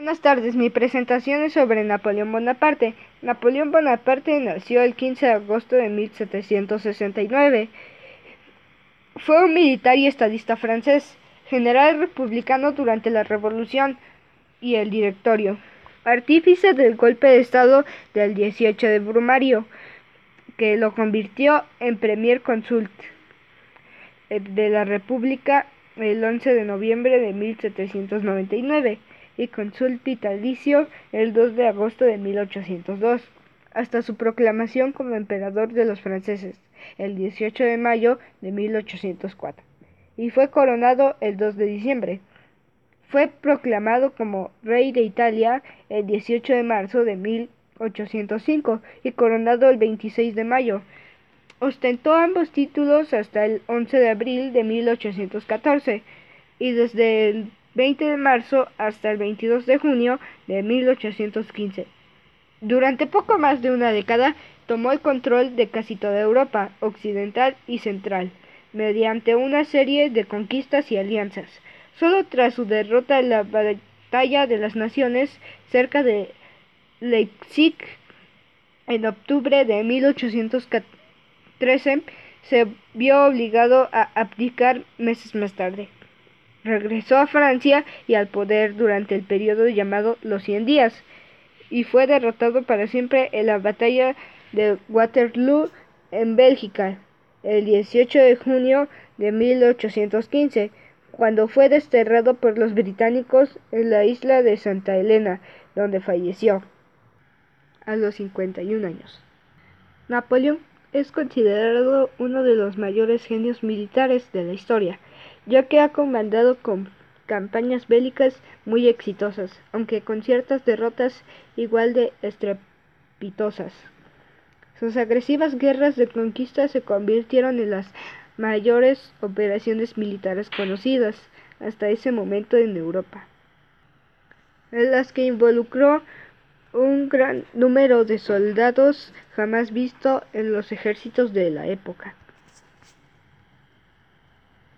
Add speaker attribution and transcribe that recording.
Speaker 1: Buenas tardes, mi presentación es sobre Napoleón Bonaparte. Napoleón Bonaparte nació el 15 de agosto de 1769. Fue un militar y estadista francés, general republicano durante la Revolución y el Directorio, artífice del golpe de Estado del 18 de Brumario, que lo convirtió en Premier Consult eh, de la República el 11 de noviembre de 1799 y consul vitalicio el 2 de agosto de 1802, hasta su proclamación como emperador de los franceses el 18 de mayo de 1804, y fue coronado el 2 de diciembre. Fue proclamado como rey de Italia el 18 de marzo de 1805 y coronado el 26 de mayo. Ostentó ambos títulos hasta el 11 de abril de 1814 y desde el 20 de marzo hasta el 22 de junio de 1815. Durante poco más de una década tomó el control de casi toda Europa occidental y central, mediante una serie de conquistas y alianzas. Solo tras su derrota en la Batalla de las Naciones cerca de Leipzig en octubre de 1813 se vio obligado a abdicar meses más tarde. Regresó a Francia y al poder durante el periodo llamado los Cien Días, y fue derrotado para siempre en la batalla de Waterloo en Bélgica el 18 de junio de 1815, cuando fue desterrado por los británicos en la isla de Santa Elena, donde falleció a los 51 años. Napoleón es considerado uno de los mayores genios militares de la historia ya que ha comandado campañas bélicas muy exitosas, aunque con ciertas derrotas igual de estrepitosas. Sus agresivas guerras de conquista se convirtieron en las mayores operaciones militares conocidas hasta ese momento en Europa, en las que involucró un gran número de soldados jamás visto en los ejércitos de la época.